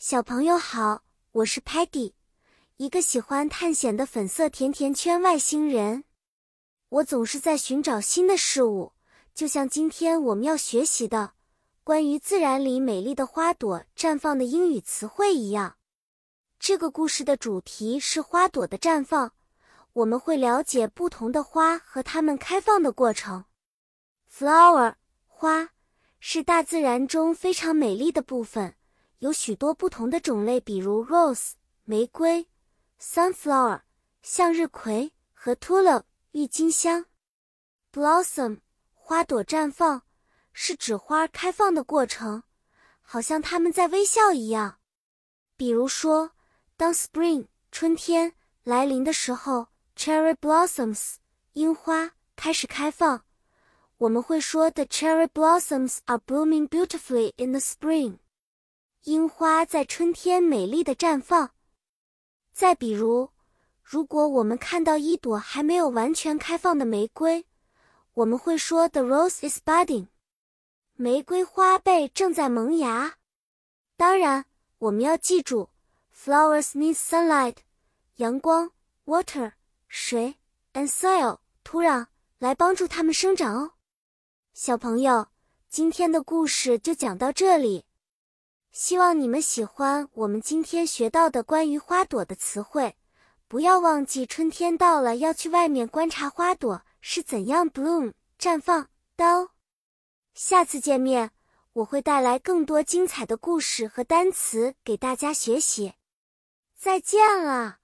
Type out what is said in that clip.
小朋友好，我是 Patty，一个喜欢探险的粉色甜甜圈外星人。我总是在寻找新的事物，就像今天我们要学习的关于自然里美丽的花朵绽放的英语词汇一样。这个故事的主题是花朵的绽放，我们会了解不同的花和它们开放的过程。Flower 花是大自然中非常美丽的部分。有许多不同的种类，比如 rose 玫瑰、sunflower 向日葵和 tulip 郁金香。blossom 花朵绽放是指花开放的过程，好像它们在微笑一样。比如说，当 spring 春天来临的时候，cherry blossoms 樱花开始开放，我们会说 the cherry blossoms are blooming beautifully in the spring。樱花在春天美丽的绽放。再比如，如果我们看到一朵还没有完全开放的玫瑰，我们会说 The rose is budding。玫瑰花被正在萌芽。当然，我们要记住，flowers need sunlight，阳光，water，水，and soil，土壤，来帮助它们生长哦。小朋友，今天的故事就讲到这里。希望你们喜欢我们今天学到的关于花朵的词汇。不要忘记，春天到了，要去外面观察花朵是怎样 bloom 绽放的哦。下次见面，我会带来更多精彩的故事和单词给大家学习。再见了。